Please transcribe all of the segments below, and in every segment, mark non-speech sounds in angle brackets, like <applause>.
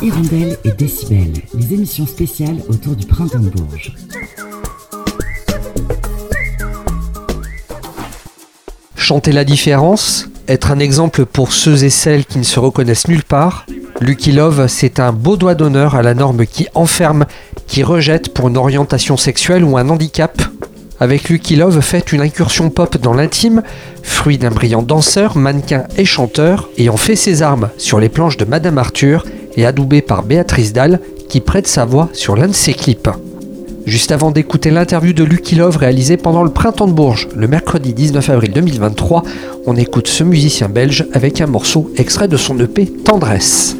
Hirondelle et Décibel, les émissions spéciales autour du printemps de Bourges. Chanter la différence, être un exemple pour ceux et celles qui ne se reconnaissent nulle part, Lucky Love, c'est un beau doigt d'honneur à la norme qui enferme, qui rejette pour une orientation sexuelle ou un handicap. Avec Lucky Love, faites une incursion pop dans l'intime, fruit d'un brillant danseur, mannequin et chanteur, ayant fait ses armes sur les planches de Madame Arthur et adoubé par Béatrice Dalle, qui prête sa voix sur l'un de ses clips. Juste avant d'écouter l'interview de Lucky Love réalisée pendant le printemps de Bourges, le mercredi 19 avril 2023, on écoute ce musicien belge avec un morceau extrait de son EP Tendresse.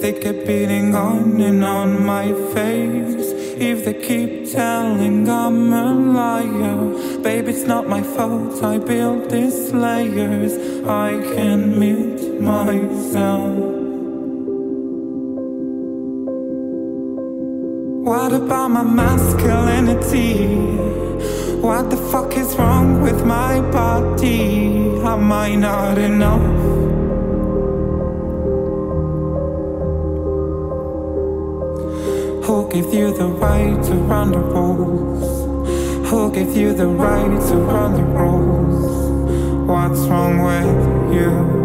They kept beating on and on my face If they keep telling I'm a liar Babe, it's not my fault I built these layers I can meet myself What about my masculinity? What the fuck is wrong with my body? Am I not enough? Gave you the right to run the rules? Who gave you the right to run the rules? What's wrong with you?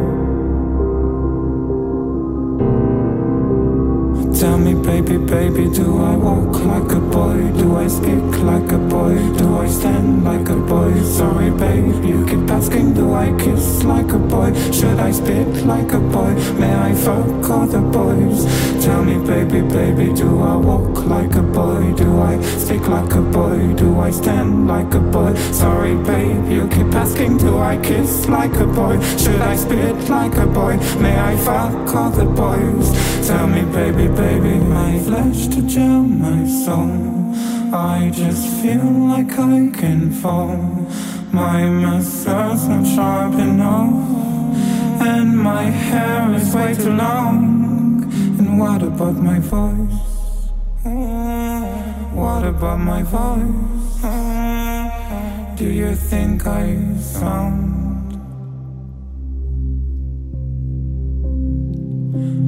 Tell me, baby, baby, do I walk like a boy? Do I speak like a boy? Do I stand like a boy? Sorry, babe, you keep asking, do I kiss like a boy? Should I spit like a boy? May I fuck the boys? Tell me, baby, baby, do I walk like a boy? Do I speak like a boy? Do I stand like a boy? Sorry, babe, you keep asking, do I kiss like a boy? Should I spit like a boy? May I fuck the boys? Tell me, baby, baby my flesh to gel my soul. I just feel like I can fall. My muscles not sharp enough, and my hair is way too long. And what about my voice? Mm, what about my voice? Mm, do you think I sound?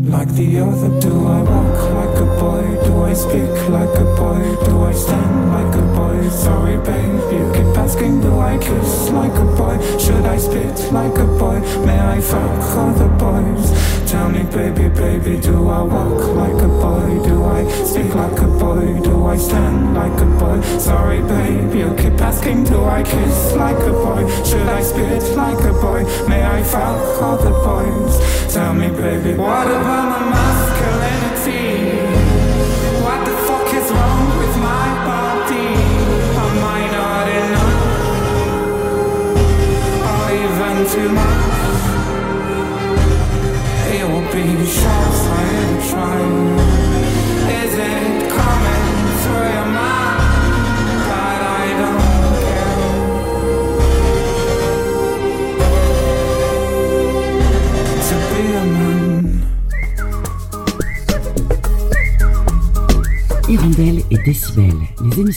Like the other, do I walk like a boy? Do I speak like a boy? Do I stand like a boy? Sorry, babe, you keep asking, do I kiss like a boy? Should I spit like a boy? May I fuck the boys? Tell me, baby, baby, do I walk like a boy? Do I speak like a boy? Do I stand like a boy? Sorry, babe, you keep asking, do I kiss like a boy? Should I spit like a boy? May I fuck the boys? Tell me, baby, what about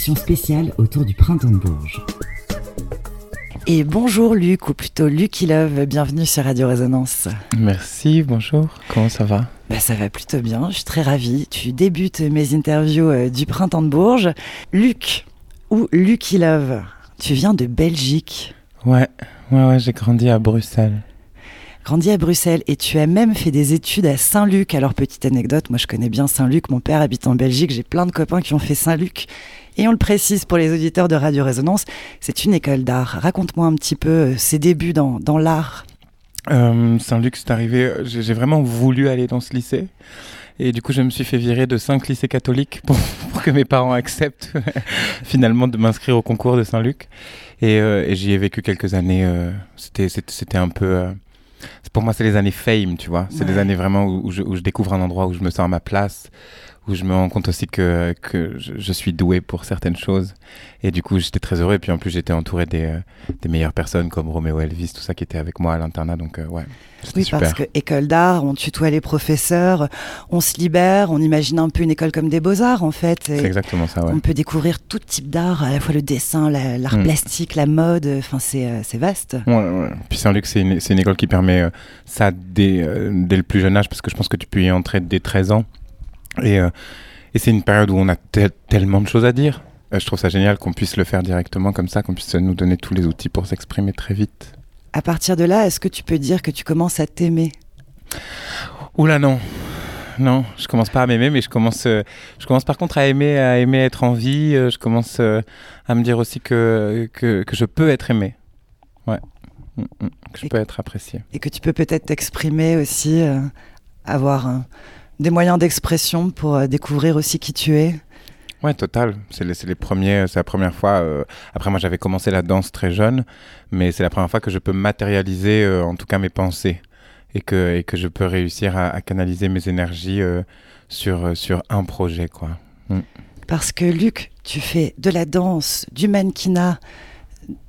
les émissions spéciales autour du printemps de Bourges. Et bonjour Luc, ou plutôt Lucky Love, bienvenue sur Radio Résonance. Merci, bonjour, comment ça va? Bah, ça va plutôt bien, je suis très ravie. Tu débutes mes interviews euh, du printemps de Bourges. Luc, ou Lucky Love, tu viens de Belgique, Ouais, ouais, ouais, j'ai grandi à Bruxelles. Grandi à Bruxelles, et tu as même fait des études à Saint-Luc. Alors, petite anecdote, moi je connais bien Saint-Luc, mon père habite en Belgique, j'ai plein de copains qui ont fait Saint-Luc. Et on le précise pour les auditeurs de Radio Résonance, c'est une école d'art. Raconte-moi un petit peu euh, ses débuts dans, dans l'art. Euh, Saint-Luc, c'est arrivé, j'ai j'ai vraiment voulu aller dans ce lycée. Et du coup, je me suis fait virer de cinq lycées catholiques pour, <laughs> que mes parents acceptent <laughs> finalement de m'inscrire au concours de Saint-Luc. Et, euh, j'y ai vécu quelques années. euh, c'était- c'était un peu... pour moi, c'est les années fame, tu vois. C'est Ouais. les années vraiment où, où je, où je découvre un endroit où je me sens à ma place, où je me rends compte aussi que, que je, je suis doué pour certaines choses. Et du coup, j'étais très heureux. Et puis en plus, j'étais entouré des, euh, des meilleures personnes comme Roméo Elvis, tout ça qui était avec moi à l'internat. Donc euh, ouais, Oui, super. parce que école d'art, on tutoie les professeurs, on se libère, on imagine un peu une école comme des beaux-arts en fait. C'est exactement ça, ouais. On peut découvrir tout type d'art, à la fois le dessin, la- l'art Mm. plastique, la mode, enfin c'est euh, vaste. Ouais, ouais. Puis Saint-Luc, c'est une, une école qui permet euh, ça dès, euh, dès le plus jeune âge, parce que je pense que tu peux y entrer dès 13 ans. Et, euh, et c'est une période où on a tel- tellement de choses à dire. Euh, je trouve ça génial qu'on puisse le faire directement comme ça, qu'on puisse nous donner tous les outils pour s'exprimer très vite. À partir de là, est-ce que tu peux dire que tu commences à t'aimer? Oula non, non, je commence pas à m'aimer, mais je commence, euh, je commence par contre à aimer, à aimer être en vie. je commence à me dire aussi que, que, que je peux être aimé. Ouais, Mm, mm. que je Et- peux être apprécié. et que tu peux peut-être t'exprimer aussi, euh, avoir des moyens d'expression pour euh, découvrir aussi qui tu es. Ouais, total. C'est les, les premiers, c'est la première fois. euh, après, moi, j'avais commencé la danse très jeune, mais c'est la première fois que je peux matérialiser, euh, en tout cas, mes pensées et que, et que je peux réussir à, à canaliser mes énergies euh, sur, sur un projet, quoi. Parce que Luc, tu fais de la danse, du mannequinat,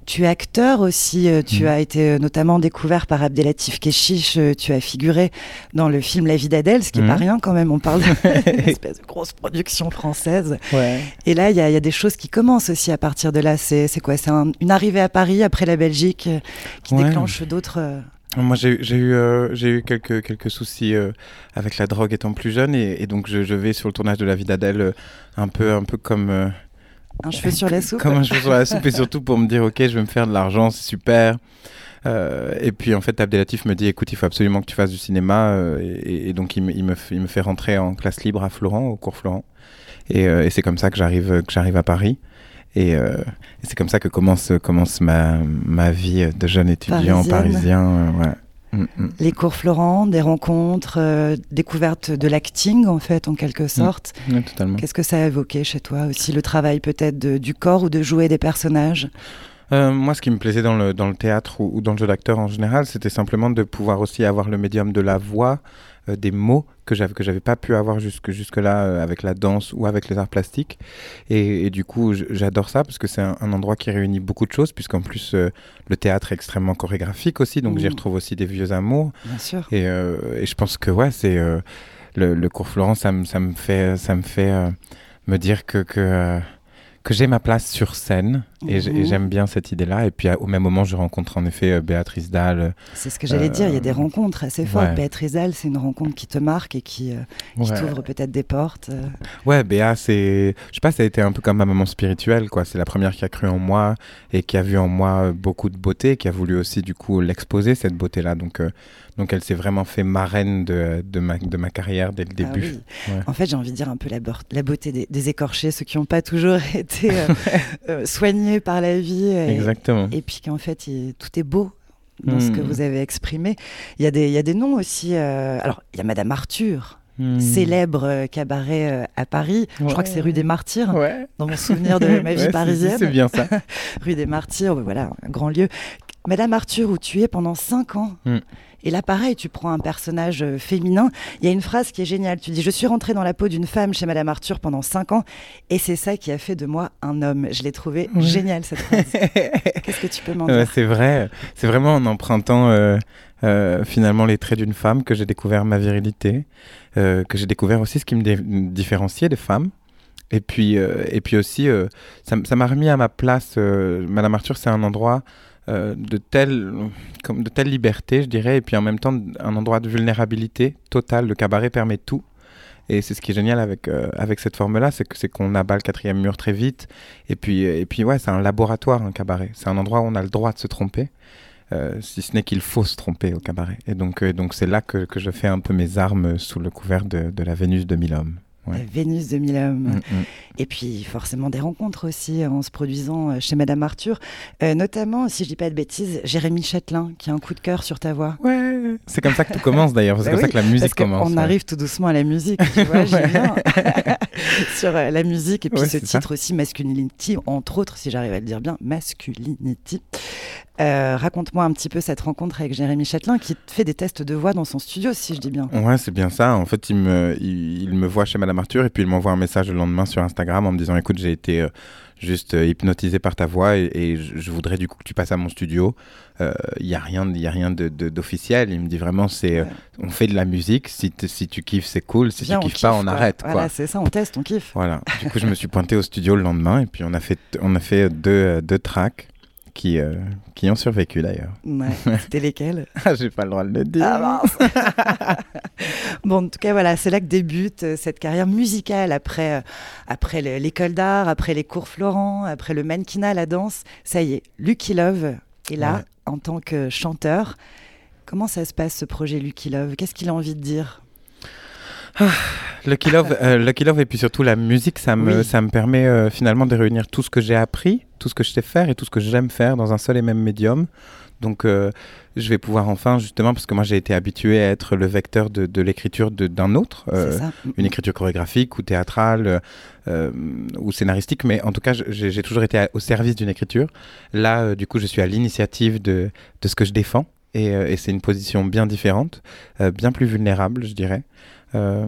tu es acteur aussi, euh, tu Mhm. as été euh, notamment découvert par Abdelatif Keshish, euh, tu as figuré dans le film La vie d'Adèle, ce qui n'est pas Mhm. rien quand même, on parle <laughs> d'une espèce de grosse production française. Ouais. Et là, il y, a- il y a des choses qui commencent aussi à partir de là. C'est quoi? C'est un- une arrivée à Paris après la Belgique qui Ouais. déclenche d'autres... Moi, j'ai eu, euh, quelques, quelques soucis euh, avec la drogue étant plus jeune, et, et donc je, je vais sur le tournage de La vie d'Adèle euh, un peu, un peu comme. Un cheveu sur la soupe. Comme un cheveu sur la soupe et surtout pour me dire ok je vais me faire de l'argent c'est super. Euh, et puis en fait Abdelatif me dit écoute il faut absolument que tu fasses du cinéma. Euh, et, et donc il me, il, me, il me fait rentrer en classe libre à Florent au cours Florent. Et, euh, et c'est comme ça que j'arrive que j'arrive à Paris. Et, euh, et c'est comme ça que commence commence ma, ma vie de jeune étudiant Parisienne. parisien euh, ouais. Mm, mm. Les cours Florent, des rencontres, euh, découverte de l'acting en fait, en quelque sorte. Ouais, totalement Qu'est-ce que ça a évoqué chez toi aussi Le travail peut-être du corps ou de jouer des personnages? Euh, moi, ce qui me plaisait dans le, dans le théâtre ou, ou dans le jeu d'acteur en général, c'était simplement de pouvoir aussi avoir le médium de la voix, euh, des mots que j'avais que j'avais pas pu avoir jusque jusque là avec la danse ou avec les arts plastiques. Et, et du coup, j'adore ça parce que c'est un, un endroit qui réunit beaucoup de choses, puisqu'en plus euh, le théâtre est extrêmement chorégraphique aussi, donc j'y retrouve aussi des vieux amours. Bien sûr. Et, euh, et je pense que ouais, c'est euh, le, le cours Florent, ça me ça me fait ça me fait euh, me dire que que euh, que j'ai ma place sur scène et Mhm. j'aime bien cette idée-là. Et puis à- au même moment, je rencontre en effet euh, Béatrice Dalle. C'est ce que j'allais dire, il y a des Euh, rencontres assez fortes. ouais. Béatrice Dalle, c'est une rencontre qui te marque et qui, euh, qui Ouais, t'ouvre peut-être des portes. euh. ouais Béa, c'est je sais pas, ça a été un peu comme ma maman spirituelle quoi. C'est la première qui a cru en moi et qui a vu en moi euh, beaucoup de beauté, qui a voulu aussi du coup l'exposer cette beauté-là. Donc euh, donc elle s'est vraiment fait marraine de, de ma de ma carrière dès le Ah début. oui. Ouais. En fait, j'ai envie de dire un peu la, beauté des, des écorchés, ceux qui n'ont pas toujours <laughs> été euh, <laughs> par la vie. et- Exactement. Et puis qu'en fait, il- tout est beau dans ce que Hmm. vous avez exprimé. Il y a des, il y a des noms aussi. euh, alors, il y a Madame Arthur, Hmm. célèbre euh, cabaret euh, à Paris. Je crois que c'est rue des Martyrs, Ouais. dans mon souvenir de ma <laughs> vie Ouais, parisienne. C'est bien ça. <laughs> Rue des Martyrs, voilà, un grand lieu. Madame Arthur, où tu es pendant 5 ans. Hmm. Et là, pareil, tu prends un personnage euh, féminin. Il y a une phrase qui est géniale. Tu dis Je suis rentrée dans la peau d'une femme chez Madame Arthur pendant 5 ans, et c'est ça qui a fait de moi un homme. Je l'ai trouvé Ouais. géniale, cette phrase. <laughs> Qu'est-ce que tu peux m'en dire? c'est vrai. C'est vraiment en empruntant euh, euh, finalement les traits d'une femme que j'ai découvert ma virilité, euh, que j'ai découvert aussi ce qui me différenciait des femmes. Et puis, euh, et puis aussi, ça m'a remis à ma place. Madame Arthur, c'est un endroit de, telle, comme de telle liberté, je dirais, et puis en même temps un endroit de vulnérabilité totale. Le cabaret permet tout. Et c'est ce qui est génial avec, avec cette forme-là, c'est que c'est qu'on abat le quatrième mur très vite. Et puis, et puis ouais, c'est un laboratoire, un cabaret. C'est un endroit où on a le droit de se tromper, euh, si ce n'est qu'il faut se tromper au cabaret. Et donc, euh, donc c'est là que, que je fais un peu mes armes sous le couvert de, de la Vénus de mille hommes. Ouais. La Vénus de mille hommes. Mm, mm. Et puis forcément des rencontres aussi euh, en se produisant chez Madame Arthur. Euh, notamment, si je dis pas de bêtises, Jérémy Châtelain, qui a un coup de cœur sur ta voix. Ouais, c'est comme ça que tout commence d'ailleurs. C'est Bah comme ça que la musique Parce commence. ouais. arrive tout doucement à la musique, tu vois. <laughs> <laughs> sur euh, la musique et puis Ouais, ce ça. titre aussi Masculinity entre autres si j'arrive à le dire bien Masculinity Euh, raconte-moi un petit peu cette rencontre avec Jérémy Châtelain qui fait des tests de voix dans son studio si je dis bien Ouais, c'est bien ça. En fait, il me, il, il me voit chez Madame Arthur et puis il m'envoie un message le lendemain sur Instagram en me disant Écoute, j'ai été euh, juste euh, hypnotisé par ta voix et, et je, voudrais du coup que tu passes à mon studio. Euh, Il n'y a rien, il y a rien de- de- d'officiel. il me dit vraiment c'est, euh, Ouais. On fait de la musique. Si, tu kiffes, c'est cool. Si Viens, tu kiffes pas, on quoi. arrête. voilà c'est ça on teste on kiffe Voilà. Du coup, je me suis <laughs> pointé au studio le lendemain et puis on a fait, on a fait deux, euh, deux tracks qui, euh, qui ont survécu d'ailleurs. ouais, <laughs> c'était lesquels? J'ai pas le droit de le dire. Ah <laughs> bon, en tout cas, voilà, c'est là que débute euh, cette carrière musicale après, euh, après le- l'école d'art, après les cours Florent, après le mannequinat, la danse. Ça y est, Lucky Love est là Ouais. en tant que chanteur. Comment ça se passe ce projet Lucky Love? Qu'est-ce qu'il a envie de dire? Lucky Love, euh, Lucky Love et puis surtout la musique, ça me, Oui. ça me permet euh, finalement de réunir tout ce que j'ai appris, tout ce que je sais faire et tout ce que j'aime faire dans un seul et même médium. Donc euh, je vais pouvoir enfin justement, parce que moi j'ai été habitué à être le vecteur de, de l'écriture d'un autre, euh, une écriture chorégraphique ou théâtrale euh, ou scénaristique, mais en tout cas j'ai toujours été à- au service d'une écriture. Là euh, du coup je suis à l'initiative de, de ce que je défends et, euh, et c'est une position bien différente, euh, bien plus vulnérable je dirais. Euh,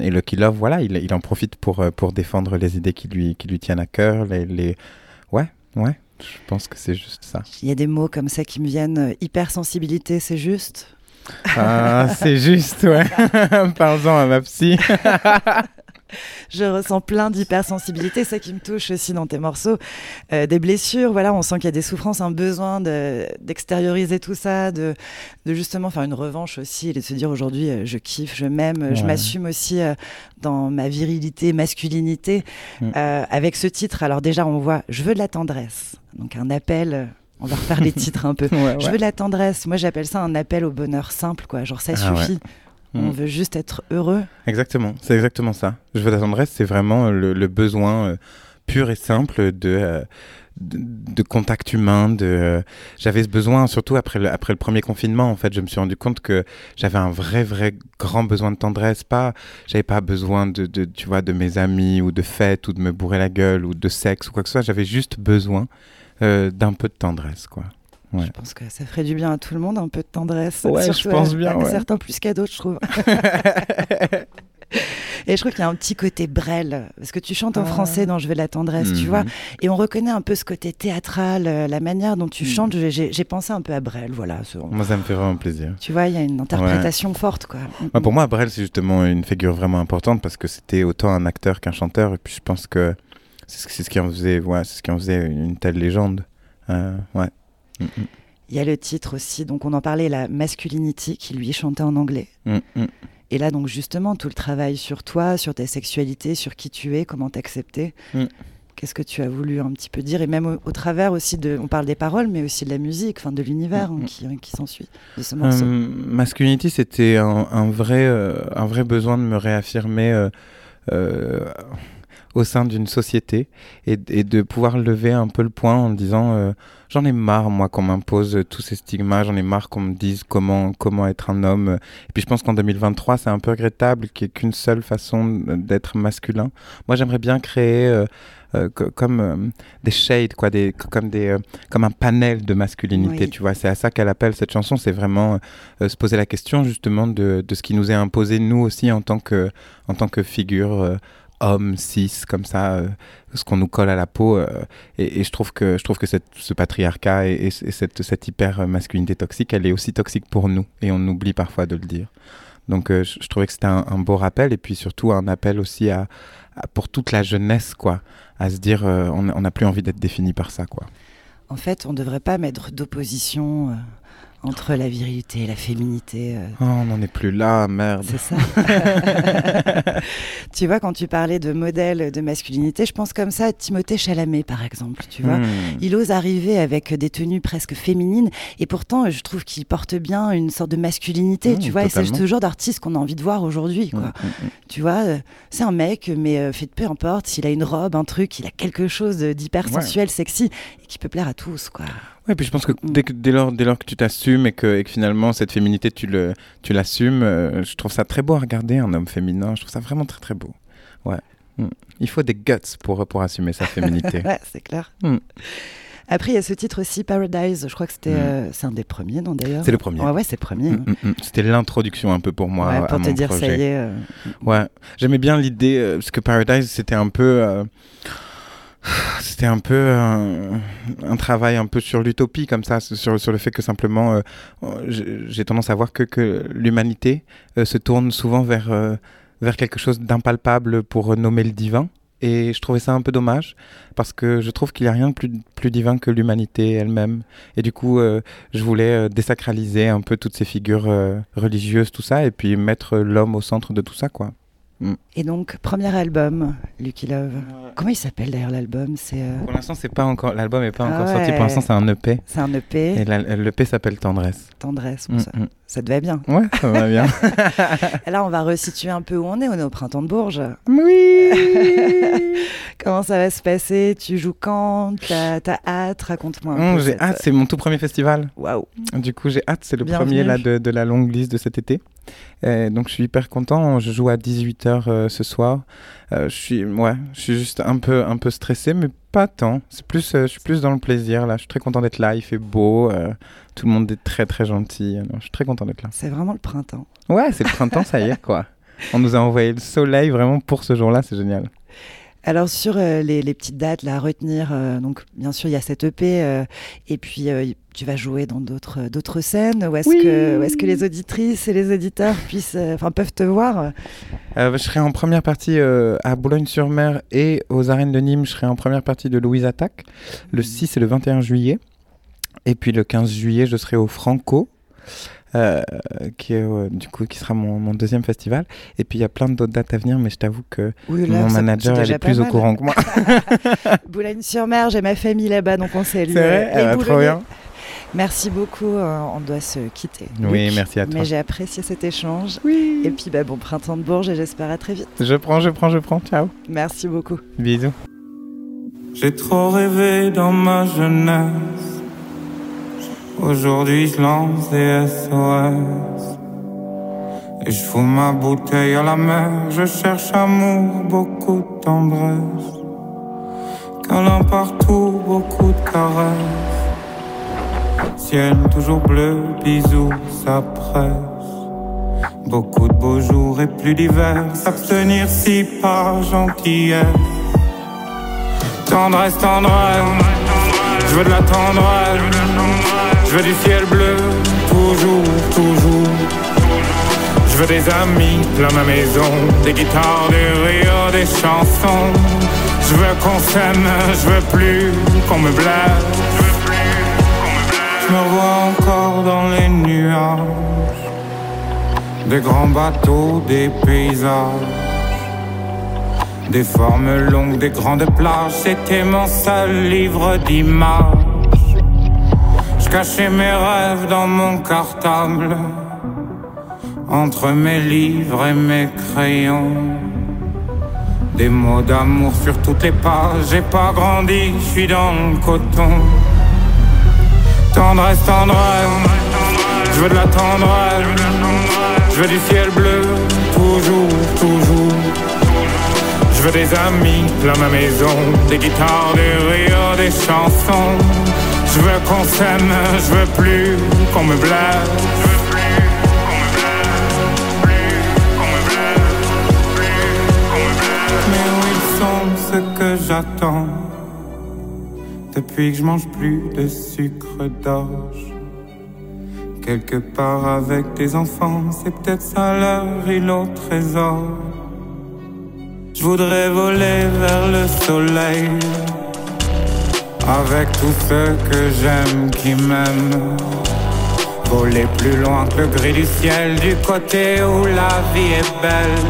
et Lucky Love, voilà, il, il en profite pour, euh, pour défendre les idées qui lui, qui lui tiennent à cœur. Les, les... Ouais, ouais, je pense que c'est juste ça. Il y a des mots comme ça qui me viennent. euh, Hypersensibilité, c'est juste Ah, c'est juste, ouais. <laughs> Parle-en à ma psy. <laughs> Je ressens plein d'hypersensibilité, c'est ça qui me touche aussi dans tes morceaux. Euh, des blessures, voilà, on sent qu'il y a des souffrances, un besoin de- d'extérioriser tout ça, de, de justement faire une revanche aussi et de se dire aujourd'hui euh, je kiffe, je m'aime, je m'assume aussi euh, dans ma virilité, masculinité. Mm. Avec ce titre, alors déjà on voit je veux de la tendresse, donc un appel. On va refaire les <laughs> titres un peu. Ouais, Je veux de la tendresse. Moi, j'appelle ça un appel au bonheur simple, quoi. Genre, ça Ah ouais. On Mm. veut juste être heureux. Exactement, c'est exactement ça. Je veux la tendresse, c'est vraiment le, le besoin euh, pur et simple de, euh, de, de contact humain. De, euh, j'avais ce besoin, surtout après le, après le premier confinement, en fait, je me suis rendu compte que j'avais un vrai, vrai grand besoin de tendresse. Pas, j'avais pas besoin de, de, tu vois, de mes amis ou de fêtes ou de me bourrer la gueule ou de sexe ou quoi que ce soit. J'avais juste besoin d'un peu de tendresse, quoi. Ouais. Je pense que ça ferait du bien à tout le monde, un peu de tendresse. Ouais, je Surtout pense à- bien, à ouais. certains plus qu'à d'autres, je trouve. <laughs> Et je trouve qu'il y a un petit côté Brel, parce que tu chantes en Ah. français dans Je veux de la tendresse, tu Mhm. vois, et on reconnaît un peu ce côté théâtral, euh, la manière dont tu Mhm. chantes. J'ai- pensé un peu à Brel, voilà. ce- Moi, ça me fait vraiment plaisir. Tu vois, il y a une interprétation forte, quoi. Ouais, pour moi, Brel, c'est justement une figure vraiment importante parce que c'était autant un acteur qu'un chanteur. Et puis, je pense que c'est ce, qui en faisait, ouais, c'est ce qui en faisait une telle légende. Euh, ouais. Mm, Il y a le titre aussi, donc on en parlait, la Masculinity, qui lui chantait en anglais. mm, mm. Et là, donc justement, tout le travail sur toi, sur ta sexualité, sur qui tu es, comment t'accepter. Mm. Qu'est-ce que tu as voulu un petit peu dire? Et même au, au travers aussi de. On parle des paroles, mais aussi de la musique, enfin de l'univers hein, qui, qui s'ensuit de ce morceau. Euh, masculinity, c'était un, un vrai, euh, un vrai besoin de me réaffirmer euh, au sein d'une société et, et de pouvoir lever un peu le point en disant euh, j'en ai marre moi qu'on m'impose tous ces stigmas, j'en ai marre qu'on me dise comment comment être un homme. Et puis je pense qu'en 2023 c'est un peu regrettable qu'il n'y ait qu'une seule façon d'être masculin. Moi j'aimerais bien créer euh, euh, co- comme euh, des shades quoi, des comme des euh, comme un panel de masculinité. Oui. Tu vois, c'est à ça qu'elle appelle cette chanson. C'est vraiment se poser la question justement de, de ce qui nous est imposé nous aussi en tant que en tant que figure homme cis comme ça euh, ce qu'on nous colle à la peau euh, et, je trouve que je trouve que ce patriarcat et, cette, cette hyper masculinité toxique elle est aussi toxique pour nous et on oublie parfois de le dire. Donc euh, je, trouvais que c'était un, un beau rappel et puis surtout un appel aussi à, pour toute la jeunesse quoi à se dire on n'a plus envie d'être défini par ça quoi. En fait, on ne devrait pas mettre d'opposition entre la virilité et la féminité. euh, oh, on n'en est plus là merde C'est ça. <laughs> tu vois, quand tu parlais de modèle de masculinité, je pense comme ça à Timothée Chalamet, par exemple. Tu vois, Hmm. il ose arriver avec des tenues presque féminines, et pourtant, je trouve qu'il porte bien une sorte de masculinité. Mmh, tu vois, et c'est ce genre d'artiste qu'on a envie de voir aujourd'hui. Quoi. Mm, mm, mm. Tu vois, euh, c'est un mec, mais euh, fait peu importe s'il a une robe, un truc, il a quelque chose d'hyper Ouais. sensuel, sexy, et qui peut plaire à tous. Quoi. Ouais, puis je pense que Mm. dès, que, dès, lors, dès lors que tu t'assumes et que, et que finalement cette féminité tu le tu l'assumes, euh, je trouve ça très beau à regarder un homme féminin. Je trouve ça vraiment très très beau. Ouais. Il faut des guts pour, pour assumer sa féminité. <laughs> ouais, c'est clair. Mm. Après, il y a ce titre aussi, Paradise. Je crois que c'était, Mm. euh, c'est un des premiers, non d'ailleurs? C'est le premier. Ouais, ouais, c'est le premier. Mm, mm, mm. C'était l'introduction un peu pour moi Ouais, à pour te mon dire, projet. ça y est. euh, Ouais, j'aimais bien l'idée, parce que Paradise, c'était un peu... c'était un peu euh, un travail un peu sur l'utopie, comme ça, sur, le fait que simplement, euh, euh, j'ai tendance à voir que, l'humanité euh, se tourne souvent vers, vers quelque chose d'impalpable pour nommer le divin. Et je trouvais ça un peu dommage, parce que je trouve qu'il n'y a rien de plus, divin que l'humanité elle-même. Et du coup, je voulais désacraliser un peu toutes ces figures religieuses, tout ça, et puis mettre l'homme au centre de tout ça, quoi. Et donc, premier album, Lucky Love. Comment il s'appelle d'ailleurs l'album? C'est euh, Pour l'instant, c'est pas encore l'album est pas Ah encore sorti. ouais. Pour l'instant, c'est un EP. c'est un EP, Et l'EP s'appelle Tendresse. tendresse. Bon, Mm, ça, mm. Ça te va bien. Ouais, ça va bien. <laughs> Là, on va resituer un peu où on est. On est au printemps de Bourges. oui. <laughs> Comment ça va se passer? Tu joues quand? T'as t'as hâte? Raconte-moi un peu. j'ai cette- hâte. C'est mon tout premier festival. Waouh. Du coup, j'ai hâte. C'est le Bienvenue. premier là de, de la longue liste de cet été. Euh, donc, je suis hyper content. Je joue à 18h ce soir. Euh, je suis, ouais, je suis juste un peu, un peu stressé, mais pas tant. C'est plus, euh, je suis plus dans le plaisir là. Je suis très content d'être là. Il fait beau. euh, tout le monde est très, très gentil. Non, je suis très content d'être là. C'est vraiment le printemps. Ouais, c'est le printemps, ça y est, quoi. <laughs> On nous a envoyé le soleil vraiment pour ce jour-là, c'est génial. Alors sur euh, les, les petites dates là, à retenir, euh, donc bien sûr il y a cette EP euh, et puis tu vas jouer dans d'autres d'autres scènes. Où est-ce Oui. que où est-ce que les auditrices et les auditeurs puissent, enfin peuvent te voir? Je serai en première partie à Boulogne-sur-Mer et aux arènes de Nîmes. Je serai en première partie de Louise Attaque le 6 et le 21 juillet. Et puis le 15 juillet, je serai au Franco. Euh, qui, est, euh, du coup, qui sera mon, mon deuxième festival. Et puis il y a plein d'autres dates à venir, mais je t'avoue que Oui, là, mon manager elle est plus au courant que moi. <laughs> Boulogne-sur-Mer, j'ai ma famille là-bas, donc on salue. <laughs> C'est vrai les Eh ben, Trop bien. Merci beaucoup, euh, on doit se quitter. Oui, Luc. merci à toi. Mais j'ai apprécié cet échange. Oui. Et puis bah, bon printemps de Bourges et j'espère à très vite. Je prends, je prends, je prends. Ciao. Merci beaucoup. Bisous. J'ai trop rêvé dans ma jeunesse. Aujourd'hui, je lance des SOS. Et je fous ma bouteille à la mer. Je cherche amour, beaucoup de tendresse. Câlin partout, beaucoup de caresses. Ciel toujours bleu, bisous, ça presse. Beaucoup de beaux jours et plus d'hiver. S'abstenir si par gentillesse. Tendresse, tendresse, je veux de la tendresse, je veux du ciel bleu, toujours, toujours. Je veux des amis plein ma maison, des guitares, des rires, des chansons. Je veux qu'on s'aime, je veux plus qu'on me blesse. Je me vois encore dans les nuages, des grands bateaux, des paysages. Des formes longues, des grandes plages, c'était mon seul livre d'images. Je cachais mes rêves dans mon cartable, entre mes livres et mes crayons. Des mots d'amour sur toutes les pages, j'ai pas grandi, je suis dans le coton. Tendresse, tendresse, je veux de la tendresse, je veux du ciel bleu, toujours, toujours. Je veux des amis plein ma maison, des guitares, des rires, des chansons. Je veux qu'on s'aime, je veux plus qu'on me blesse. Ceux que j'attends Depuis que je mange plus de sucre d'orge. Quelque part avec des enfants C'est peut-être ça leur île au trésor. Je voudrais voler vers le soleil avec tous ceux que j'aime qui m'aiment. Voler plus loin que le gris du ciel du côté où la vie est belle.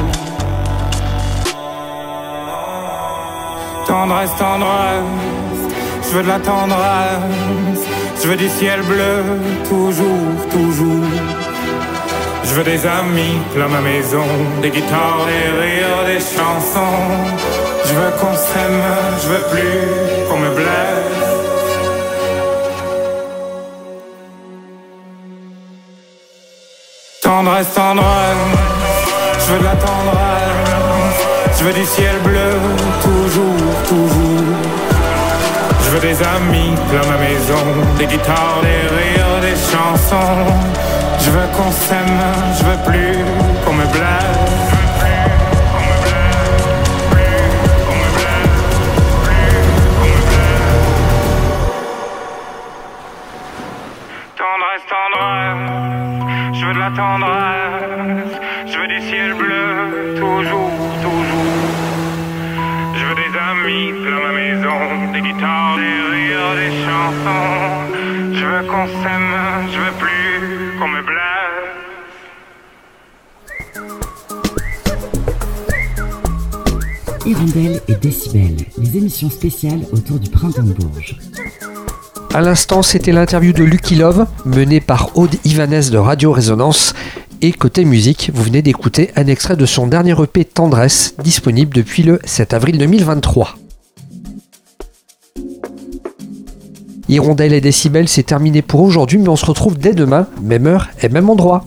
Tendresse, tendresse, je veux de la tendresse, je veux du ciel bleu, toujours, toujours. Je veux des amis plein ma maison, des guitares, des rires, des chansons. Je veux qu'on s'aime, je veux plus qu'on me blesse. Tendresse, tendresse, je veux de la tendresse, Je veux du ciel bleu, toujours, toujours. Je veux des amis dans ma maison, des guitares, des rires, des chansons. Je veux qu'on s'aime, je veux plus qu'on me blague. Je veux qu'on s'aime, je veux plus qu'on me blague. Hirondelle et Décibel, les émissions spéciales autour du printemps de Bourges. À l'instant, c'était l'interview de Lucky Love, menée par Aude Ivanès de Radio Résonance. Et côté musique, vous venez d'écouter un extrait de son dernier EP Tendresse, disponible depuis le 7 avril 2023. Hirondelle et Décibel, c'est terminé pour aujourd'hui, mais on se retrouve dès demain, même heure et même endroit.